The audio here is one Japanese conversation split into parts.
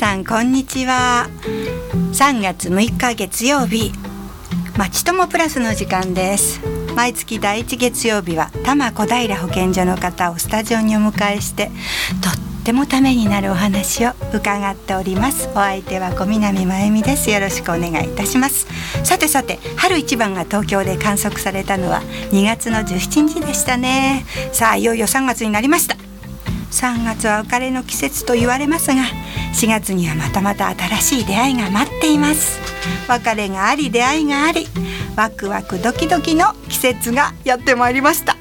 さんこんにちは。3月6日月曜日。まちともプラスの時間です。毎月第一月曜日は多摩小平保健所の方をスタジオにお迎えしてとってもためになるお話を伺っております。お相手は小南真由美です。よろしくお願いいたします。さてさて春一番が東京で観測されたのは2月の17日でしたね。さあいよいよ3月になりました。3月は別れの季節と言われますが4月にはまたまた新しい出会いが待っています。別れがあり出会いがありワクワクドキドキの季節がやってまいりました。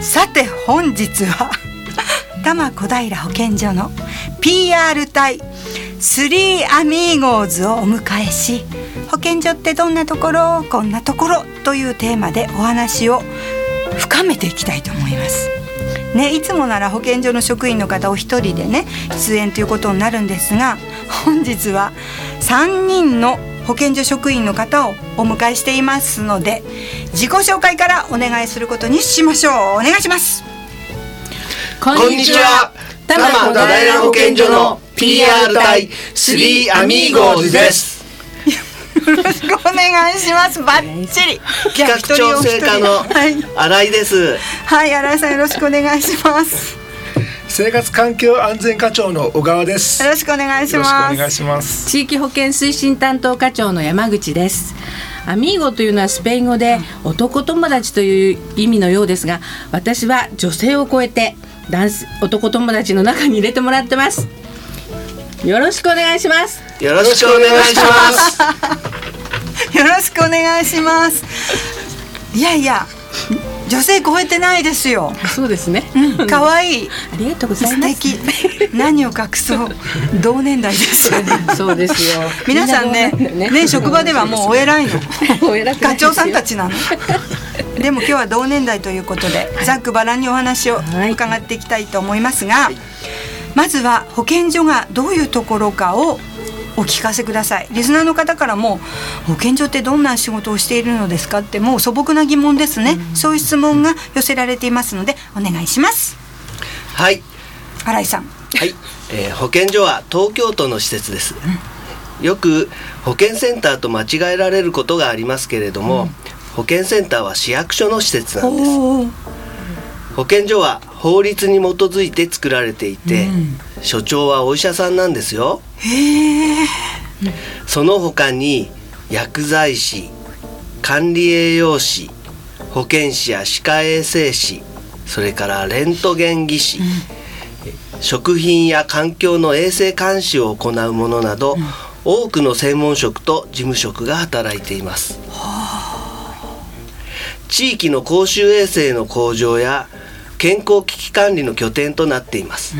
さて本日は 多摩小平保健所の PR 隊3アミーゴーズをお迎えし保健所ってどんなところこんなところというテーマでお話を深めていきたいと思います。ね、いつもなら保健所の職員の方お一人でね出演ということになるんですが本日は3人の保健所職員の方をお迎えしていますので自己紹介からお願いすることにしましょう。お願いします。こんにちは。多摩小平保健所の PR 隊3アミーゴーズですよろしくお願いします。バッチリ。企画調整課の新井です。はい、新井さんよろしくお願いします。生活環境安全課長の小川です。よろしくお願いします。よろしくお願いします。地域保健推進担当課長の山口です。アミーゴというのはスペイン語で男友達という意味のようですが私は女性を超えて男男友達の中に入れてもらってますよろしくお願いします。よろしくお願いします。よろしくお願いします。いやいや女性超えてないですよ。そうですね。可愛い。ありがとうござい素ます。敵。何を隠そう。同年代ですそうですよ。皆さんねね。職場ではもうお偉いの。お偉い課長さんたちなの。でも今日は同年代ということで、ざっくばらんにお話をはい。伺っていきたいと思いますが、まずは保健所がどういうところかをお聞かせください。リスナーの方からも保健所ってどんな仕事をしているのですかってもう素朴な疑問ですね、そういう質問が寄せられていますのでお願いします。はい。新井さん。はい、えー保健所は東京都の施設です、よく保健センターと間違えられることがありますけれども、保健センターは市役所の施設なんです保健所は法律に基づいて作られていて、所長はお医者さんなんですよ。へえその他に薬剤師管理栄養士保健師や歯科衛生士それからレントゲン技師、食品や環境の衛生監視を行うものなど、多くの専門職と事務職が働いています。地域の公衆衛生の向上や健康危機管理の拠点となっています。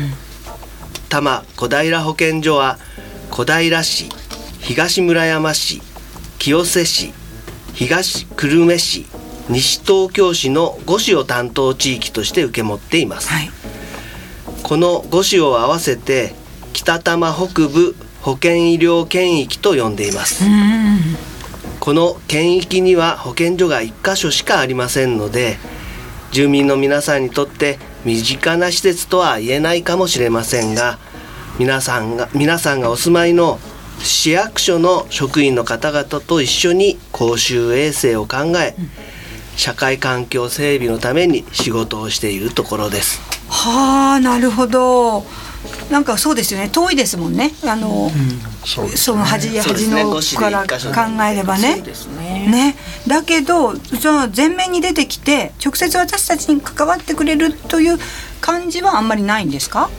多摩小平保健所は小平市東村山市清瀬市東久留米市西東京市の5市を担当地域として受け持っています、はい。この5市を合わせて北多摩北部保健医療圏域と呼んでいます、この県域には保健所が1箇所しかありませんので住民の皆さんにとって身近な施設とは言えないかもしれませんが皆さんが皆さんがお住まいの市役所の職員の方々と一緒に公衆衛生を考え、社会環境整備のために仕事をしているところです。はあなるほどなんかそうですよね。遠いですもんね。あの、そうですその端端のから考えればね。そうですね。ね。だけどじゃあ前面に出てきて直接私たちに関わってくれるという感じはあんまりないんですか？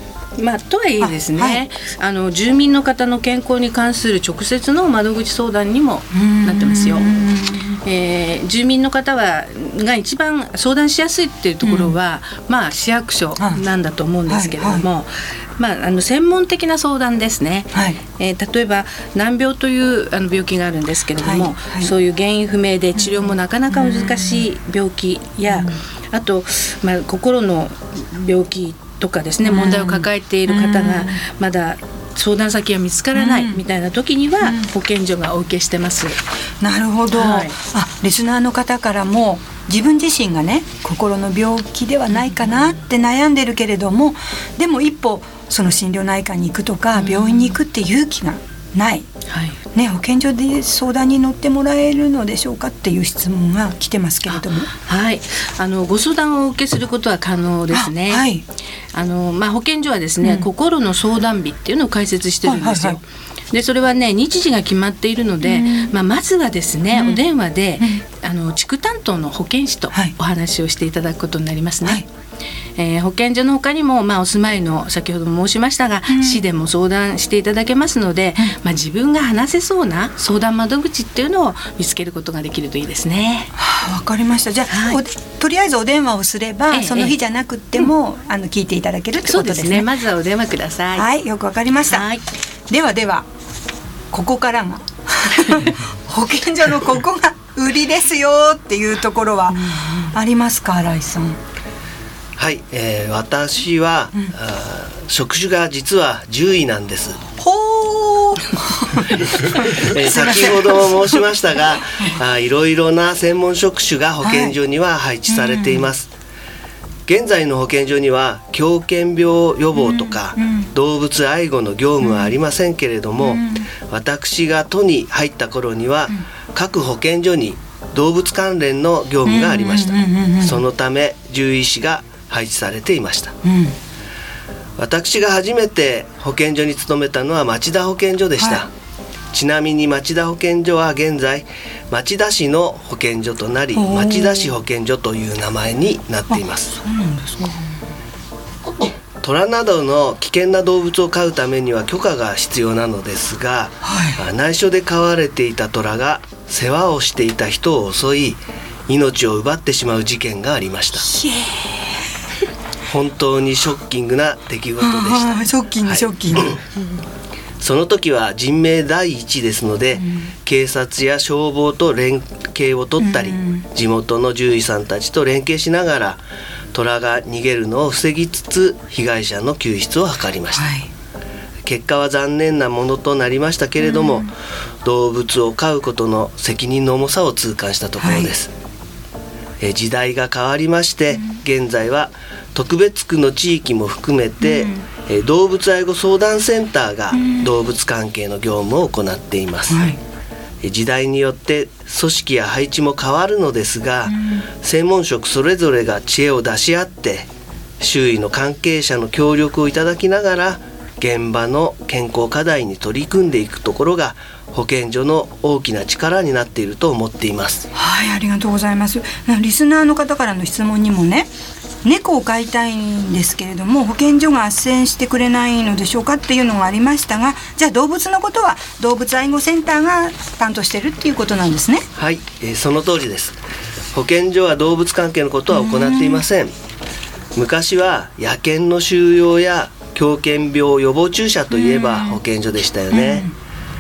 まあ、とはいえですね、あはい。あの住民の方の健康に関する直接の窓口相談にもなってますよ。えー住民の方はが一番相談しやすいっていうところは、まあ市役所なんだと思うんですけれども、まああの専門的な相談ですね。はい。えー例えば難病というあの病気があるんですけれども、はいはい。そういう原因不明で治療もなかなか難しい病気や、あと、まあ、心の病気とかですね問題を抱えている方がまだ相談先が見つからないみたいな時には保健所がお受けしてます。なるほど、はい。あリスナーの方からも自分自身がね心の病気ではないかなって悩んでるけれどもでも一歩その心療内科に行くとか、病院に行くって勇気がない。はい。ね、保健所で相談に乗ってもらえるのでしょうかっていう質問が来てますけれども。はい、あのご相談をお受けすることは可能ですね。あはい。あのまあ保健所はですね、うん。心の相談日っていうのを開設してるんですよ。はいはいでそれはね日時が決まっているので、まあまずはですね、うん。お電話で、あの地区担当の保健師とはい。お話をしていただくことになりますね。はいえー保健所の他にも、まあ、お住まいの先ほども申しましたが、うん市でも相談していただけますので、まあ、自分が話せそうな相談窓口っていうのを見つけることができるといいですね。はあわかりました。じゃあ、はいおとりあえずお電話をすれば、ええその日じゃなくっても、あの聞いていただけるってそことでね。うですすね。まずはお電話ください。はい、よくわかりました。はいではでは、ここからが 保健所のここが売りですよっていうところはありますか、新井さん。はい、えー私は、あー職種が実は獣医なんです。ほー。え先ほども申しましたが、あーいろいろな専門職種が保健所には配置されています。現在の保健所には狂犬病予防とか、うんうん。動物愛護の業務はありませんけれども、うん。私が都に入った頃には、各保健所に動物関連の業務がありました、うんうんうんうん。そのため獣医師が配置されていました。うん。私が初めて保健所に勤めたのは町田保健所でした、はちなみに町田保健所は現在町田市の保健所となり町田市保健所という名前になっています。虎などの危険な動物を飼うためには許可が必要なのですが、はあ内緒で飼われていた虎が世話をしていた人を襲い命を奪ってしまう事件がありました本当にショッキングな出来事でした。ショッキング、はい。ショッキング。その時は人命第一ですので、警察や消防と連携を取ったり、うん。地元の獣医さんたちと連携しながら虎が逃げるのを防ぎつつ被害者の救出を図りました、はい。結果は残念なものとなりましたけれども、動物を飼うことの責任の重さを痛感したところです、え時代が変わりまして、現在は特別区の地域も含めて、え動物愛護相談センターが動物関係の業務を行っています、はい。え時代によって組織や配置も変わるのですが、専門職それぞれが知恵を出し合って周囲の関係者の協力をいただきながら現場の健康課題に取り組んでいくところが保健所の大きな力になっていると思っています。はい、ありがとうございます。リスナーの方からの質問にもね、猫を飼いたいんですけれども保健所が斡旋してくれないのでしょうかっていうのがありましたが、じゃあ動物のことは動物愛護センターが担当してるっていうことなんですね。はい、えーその通りです。保健所は動物関係のことは行っていません。昔は野犬の収容や狂犬病予防注射といえば保健所でしたよね。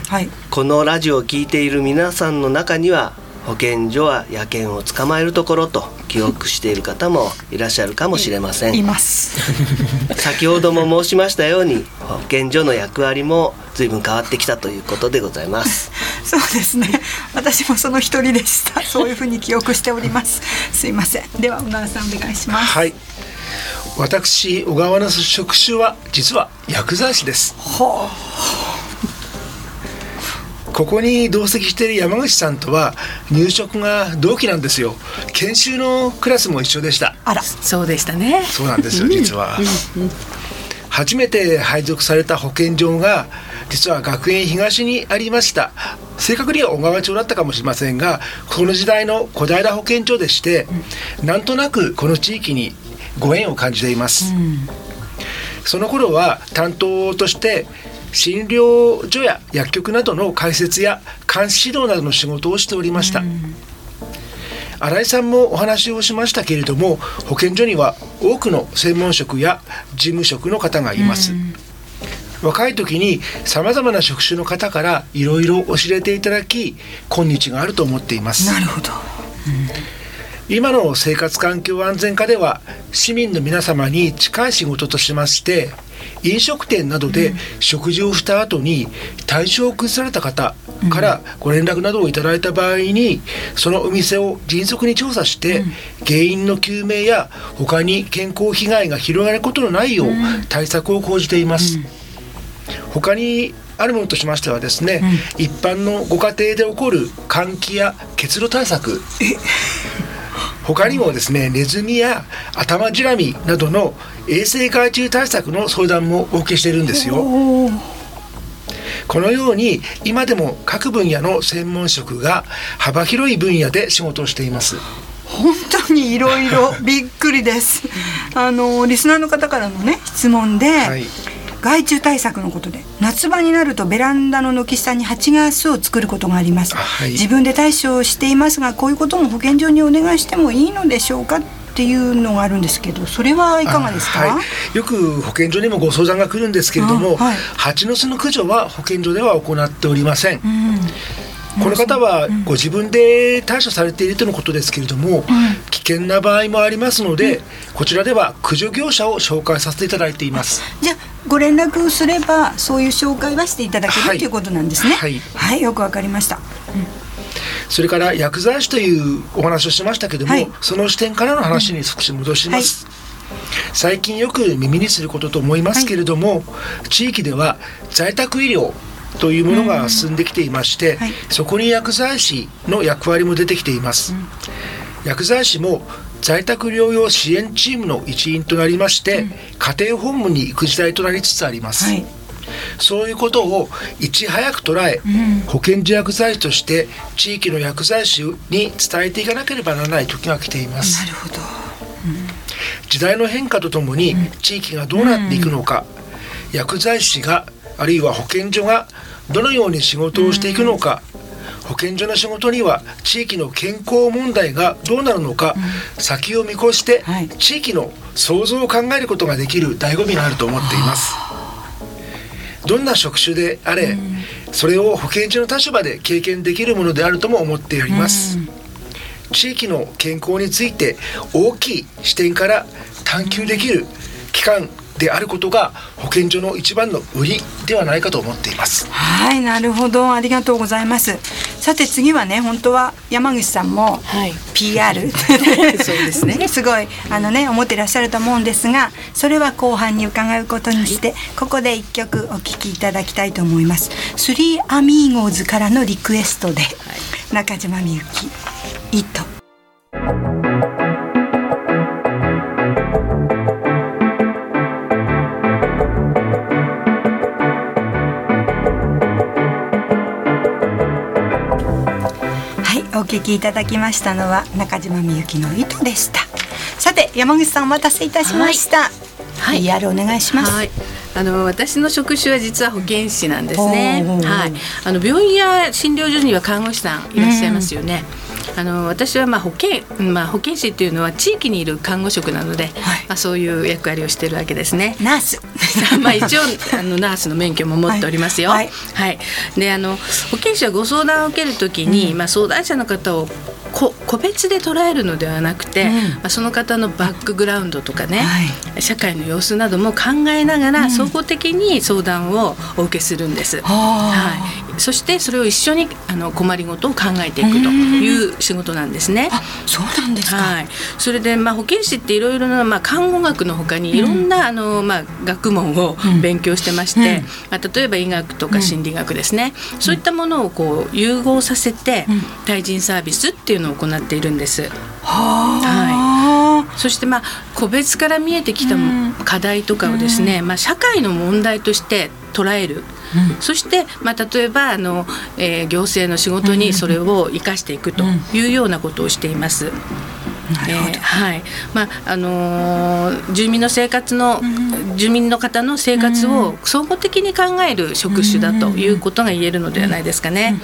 はい。このラジオを聞いている皆さんの中には保健所は野犬を捕まえるところと記憶している方もいらっしゃるかもしれませんいます。先ほども申しましたように保健所の役割も随分変わってきたということでございます そうですね。私もその一人でした。そういうふうに記憶しております。すいません。では小川さんお願いします。はい私小川の職種は実は薬剤師ですほここに同席している山口さんとは入職が同期なんですよ。研修のクラスも一緒でした。あら。そうでしたね。そうなんですよ実は。初めて配属された保健所が実は学園東にありました。正確には小川町だったかもしれませんがこの時代の小平保健所でして、なんとなくこの地域にご縁を感じています、その頃は担当として診療所や薬局などの開設や監視指導などの仕事をしておりました、新井さんもお話をしましたけれども保健所には多くの専門職や事務職の方がいます、若い時にさまざまな職種の方からいろいろ教えていただき今日があると思っています。なるほど。今の生活環境安全課では市民の皆様に近い仕事としまして飲食店などで食事をした後に体調を崩された方からご連絡などをいただいた場合にそのお店を迅速に調査して原因の究明や他に健康被害が広がることのないよう対策を講じています。他にあるものとしましてはですね、一般のご家庭で起こる換気や結露対策他にもですねネズミや頭じらみなどの衛生害虫対策の相談もお受けしているんですよ。このように今でも各分野の専門職が幅広い分野で仕事をしています。本当にいろいろびっくりです。あのリスナーの方からのね質問で、はい害虫対策のことで夏場になるとベランダの軒下に蜂が巣を作ることがあります、はい。自分で対処をしていますがこういうことも保健所にお願いしてもいいのでしょうかっていうのがあるんですけどそれはいかがですか、あはい、よく保健所にもご相談が来るんですけれども、あはい。蜂の巣の駆除は保健所では行っておりません。うん。この方はご自分で対処されているとのことですけれども、危険な場合もありますので、こちらでは駆除業者を紹介させていただいています。じゃあご連絡すればそういう紹介はしていただける、はい。ということなんですね。はい。はい、よくわかりました。それから薬剤師というお話をしましたけども、はい。その視点からの話に少し戻します。最近よく耳にすることと思いますけれども、地域では在宅医療というものが進んできていまして、はい。そこに薬剤師の役割も出てきています。薬剤師も在宅療養支援チームの一員となりまして、家庭訪問に行く時代となりつつあります。はい。そういうことをいち早く捉え、保健所薬剤師として地域の薬剤師に伝えていかなければならない時が来ています。なるほど。時代の変化とともに地域がどうなっていくのか、薬剤師があるいは保健所がどのように仕事をしていくのか、保健所の仕事には地域の健康問題がどうなるのか、先を見越してはい。地域の創造を考えることができる醍醐味があると思っています。どんな職種であれ、それを保健所の立場で経験できるものであるとも思っております。地域の健康について大きい視点から探求できる機関であることが保健所の一番の売りではないかと思っています。はいなるほど。ありがとうございます。さて次はね本当は山口さんもはい。PR そうですね。すごいあのね思ってらっしゃると思うんですがそれは後半に伺うことにして、ここで一曲お聴きいただきたいと思います。スリーアミーゴーズからのリクエストで、中島みゆき「糸」聞きいただきましたのは中島みゆきの糸でした。さて、山口さんお待たせいたしました。はい PR お願いします。はい。あの私の職種は実は保健師なんですね。はい。あの病院や診療所には看護師さんいらっしゃいますよね。あの私はまあ保健まあ保健師っていうのは地域にいる看護職なので、はいまあそういう役割をしているわけですね。ナース。まあ一応あのナースの免許も持っておりますよ。ははいい。であの保健師はご相談を受けるときに、まあ相談者の方をこ個別で捉えるのではなくて、うん。まあその方のバックグラウンドとかね、は社会の様子なども考えながら総合的に相談をお受けするんです。ははい。そしてそれを一緒にあの困りごとを考えていくという仕事なんですね。あ、そうなんですか。はい、それで、まあ、保健師っていろいろな、まあ、看護学のほかにいろんな、あのまあ、学問を勉強してまして、うん。まあ、例えば医学とか心理学ですね、そういったものをこう融合させて、対人サービスっていうのを行っているんです。はあ。そしてまあ個別から見えてきた課題とかをですね、まあ、社会の問題として捉える、そして、まあ、例えばあの、えー行政の仕事にそれを生かしていくというようなことをしています。えーはい。まああのー住民の生活の、住民の方の生活を総合的に考える職種だということが言えるのではないですかね。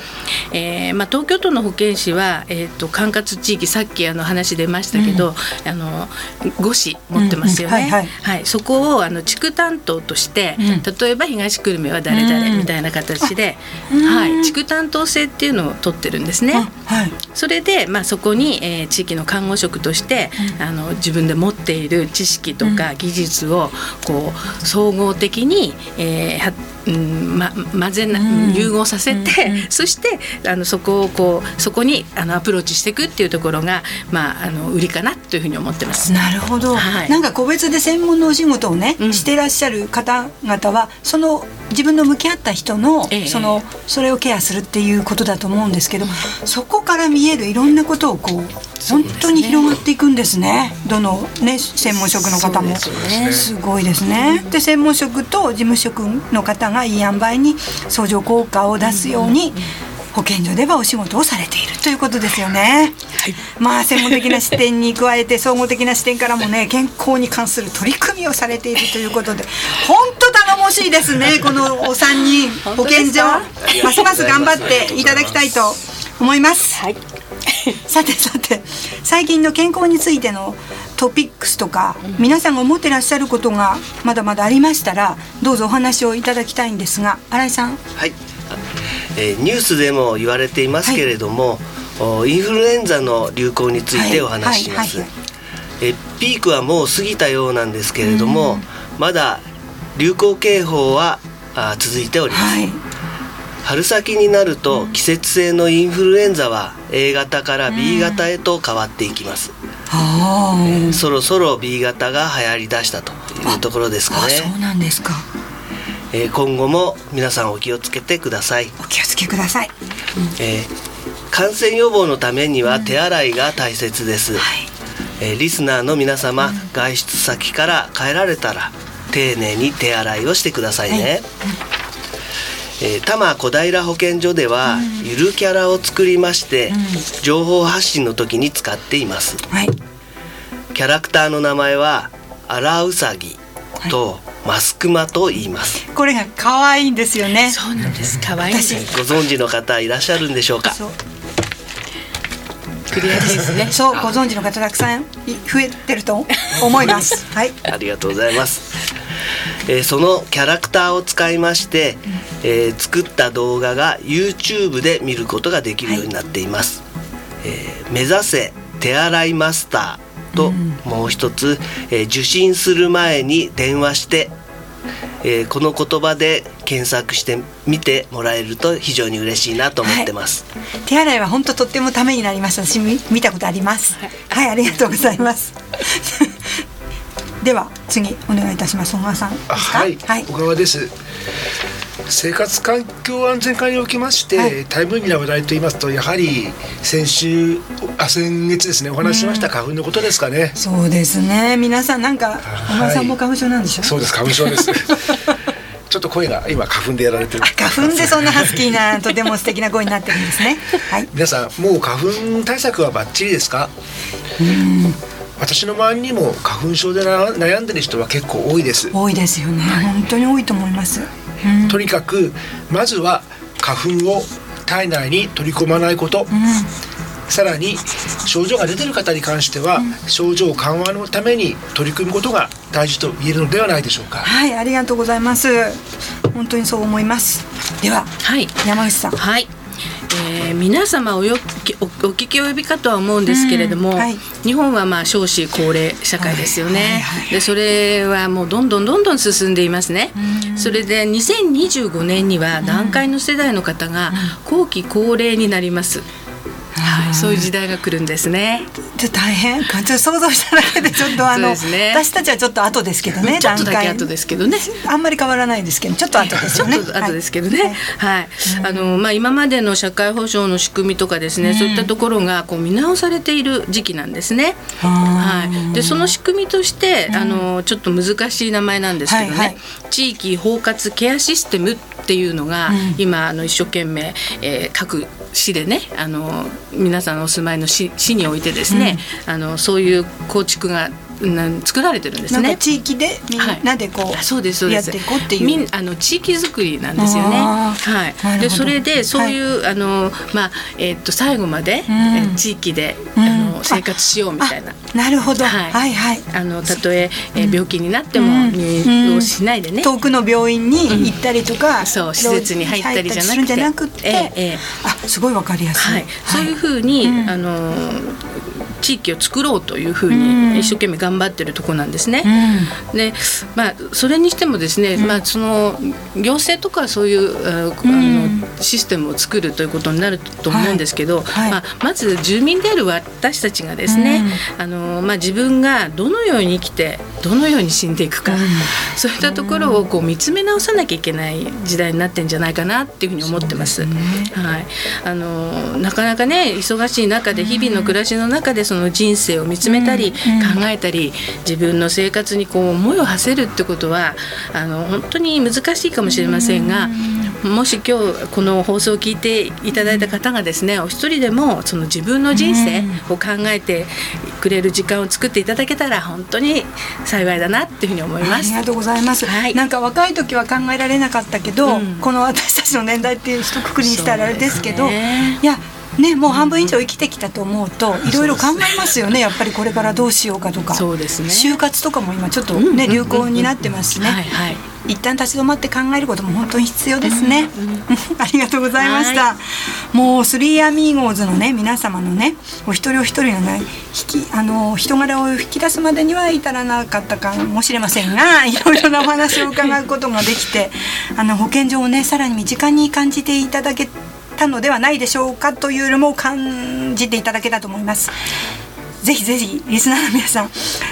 えーまあ、東京都の保健師は、えー、と管轄地域さっきあの話出ましたけど、あの5市持ってますよね。うんうんはい。そこをあの地区担当として、うん。例えば東久留米は誰々誰みたいな形で、はい、地区担当制っていうのを取ってるんですね。はい、それで、まあ、そこに、えー、地域の看護職として、うん、あの自分で持っている知識とか技術をこう総合的に、えー、うんま、混ぜな、融合させて、うんうん、そしてあのそこをこうそこにあのアプローチしていくっていうところが、まあ、あの売りかなというふうに思ってます。なるほど、はい、なんか個別で専門のお仕事をね、うん、してらっしゃる方々はその自分の向き合った人の,、そのそれをケアするっていうことだと思うんですけど、そこから見えるいろんなことをこう本当に広がっていくんですね。どのね専門職の方も。すごいですね。で専門職と事務職の方がいい塩梅に相乗効果を出すように、保健所ではお仕事をされているということですよね。はい、まあ専門的な視点に加えて総合的な視点からもね健康に関する取り組みをされているということで本当頼もしいですね このお三人。保健所。ますます頑張っていただきたいと思います。はい、さてさて最近の健康についてのトピックスとか、皆さんが思ってらっしゃることがまだまだありましたらどうぞお話をいただきたいんですが新井さん。はい。えー、ニュースでも言われていますけれども、はい、インフルエンザの流行についてお話しします、えピークはもう過ぎたようなんですけれども、まだ流行警報はあ続いております、はい、春先になると季節性のインフルエンザは A 型から B 型へと変わっていきます、えー、そろそろ B 型が流行りだしたというところですかね。そうなんですか。えー、今後も皆さんお気をつけてください。お気をつけください、えー、感染予防のためには手洗いが大切です、うんはい、えー、リスナーの皆様、うん、外出先から帰られたら丁寧に手洗いをしてくださいね、はい、えー、多摩小平保健所では、うん、ゆるキャラを作りまして、情報発信の時に使っています、はい、キャラクターの名前はアラウサギと、マスクマと言います。これが可愛いんですよね。そうなんです。可愛いご存知の方いらっしゃるんでしょうか？クリアですね。そうご存知の方たくさん増えてると思います。はい。ありがとうございますえー、そのキャラクターを使いまして、えー、作った動画が YouTube で見ることができるようになっています、はい、えー、目指せ手洗いマスターともう一つ、えー、受診する前に電話して、えー、この言葉で検索してみてもらえると非常に嬉しいなと思ってます、はい、手洗いは本当とってもためになります私見たことあります。はい、はい、ありがとうございます では次お願いいたします。小川さんはい、はい、小川です。生活環境安全課におきまして、はい、タイムリーな話題と言いますとやはり先週あ先月ですねお話ししました花粉のことですかね、うん、そうですね。皆さんなんか小川さんも花粉症なんでしょ？う、そうです。花粉症です。ちょっと声が今花粉でやられてる。花粉でそんなハスキーなとても素敵な声になってるんですね。はい。皆さんもう花粉対策はバッチリですか？うん。私の周りにも花粉症で悩んでる人は結構多いです。多いですよね。はい、本当に多いと思います。とにかくまずは花粉を体内に取り込まないこと、うん、さらに症状が出てる方に関しては、うん、症状緩和のために取り組むことが大事と言えるのではないでしょうか。はいありがとうございます。本当にそう思います。では、はい、山口さん。はいえー、皆様およおお聞き及びかとは思うんですけれども、うんはい、日本はまあ少子高齢社会ですよね、はいはいはい、でそれはもうどんどんどんどん進んでいますね、それで2025年には団塊の世代の方が後期高齢になります、はい、そういう時代が来るんですね。で大変、ちょっと想像しただけでちょっとあの、ね、私たちはちょっと後ですけどね。ちょっとだけ後ですけどね。あんまり変わらないですけど、ちょっと後ですよね。ちょっと後ですけどね。はい。はい、あのまあ今までの社会保障の仕組みとかですね、うん、そういったところがこう見直されている時期なんですね。はい。でその仕組みとして、あのちょっと難しい名前なんですけどね、地域包括ケアシステムっていうのが、うん、今あの一生懸命、えー、各市でねあの皆さんお住まいの市市においてですね、うん、あのそういう構築が作られてるんですね。地域でみんなでこう、はい、そうですそうです。やっていこうっていう。あの地域づくりなんですよね。はい。でそれでそういう、はい、あのまあえー、っと最後まで、うん、地域で、うん、あの生活しようみたいな。なるほど、はい。はいはい。あのたとええー病気になっても入院をしないでね、遠くの病院に行ったりとか、そう施設に入ったりじゃなくて。ええええ。あすごいわかりやすい、はい、そういうふうに、うん。あの地域を作ろうというふううん。に一生懸命頑張ってるところなんですね。うん。でまあ、それにしてもですね、まあ、その行政とかそういうあのシステムを作るということになると思うんですけど、はいはい。まあ、まず住民である私たちがですね、あのまあ、自分がどのように生きてどのように死んでいくか、そういったところをこう見つめ直さなきゃいけない時代になってんじゃないかなっていうふうに思ってます。はい、あのなかなかね忙しい中で日々の暮らしの中でその人生を見つめたり、考えたり自分の生活にこう思いを馳せるってことはあの本当に難しいかもしれませんが、もし今日この放送を聞いていただいた方がですねお一人でもその自分の人生を考えてくれる時間を作っていただけたら本当に幸いだなっていうふうに思います。ありがとうございます、はい。なんか若い時は考えられなかったけど、うん。この私たちの年代っていう一括りにしたらあれですけどね。いやねもう半分以上生きてきたと思うといろいろ考えますよねやっぱりこれからどうしようかとか。そうですね。就活とかも今ちょっとうんね、流行になってますしね、はいはい一旦立ち止まって考えることも本当に必要ですね、ありがとうございました、はもうスリーアミーゴーズのね皆様のねお一人お一人のね引きあの人柄を引き出すまでには至らなかったかもしれませんが いろいろなお話を伺うことができてあの保健所をねさらに身近に感じていただけたのではないでしょうかというよりも感じていただけたと思います。ぜひぜひリスナーの皆さん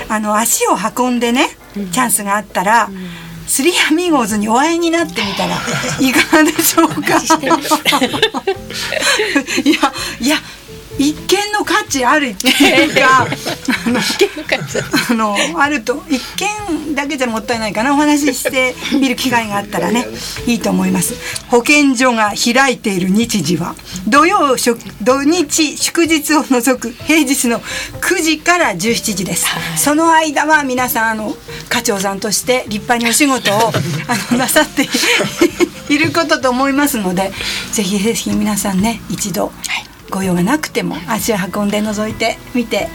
あの足を運んでねチャンスがあったら、スリーアミーゴーズにお会いになってみたらいかがでしょうか？いやいや一見の価値あるっていうかあのあると一見だけじゃもったいないかなお話ししてみる機会があったらね いいと思います。保健所が開いている日時は土曜祝土日祝日を除く平日の9時から17時です、その間は皆さんあの課長さんとして立派にお仕事を あのなさっていることと思いますのでぜひぜひ皆さんね一度ご用がなくても足を運んで覗いてみて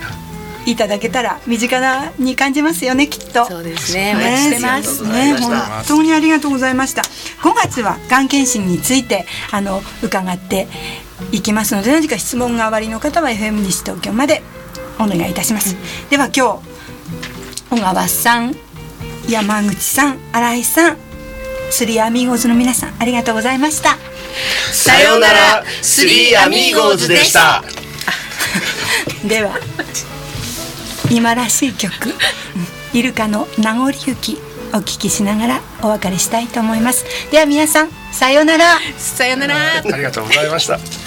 いただけたら身近なに感じますよねきっと。そうですねお待ちしてますね本当にありがとうございました。5月はがん検診についてあの伺っていきますので何か質問がおありの方は FM 西東京までお願いいたします。では今日小川さん山口さん新井さんスリーアミーゴーズの皆さんありがとうございました。さようなら。スリーアミーゴーズでした。では今らしい曲「イルカの名残雪」お聞きしながらお別れしたいと思います。では皆さんさようなら。さよなら。ありがとうございました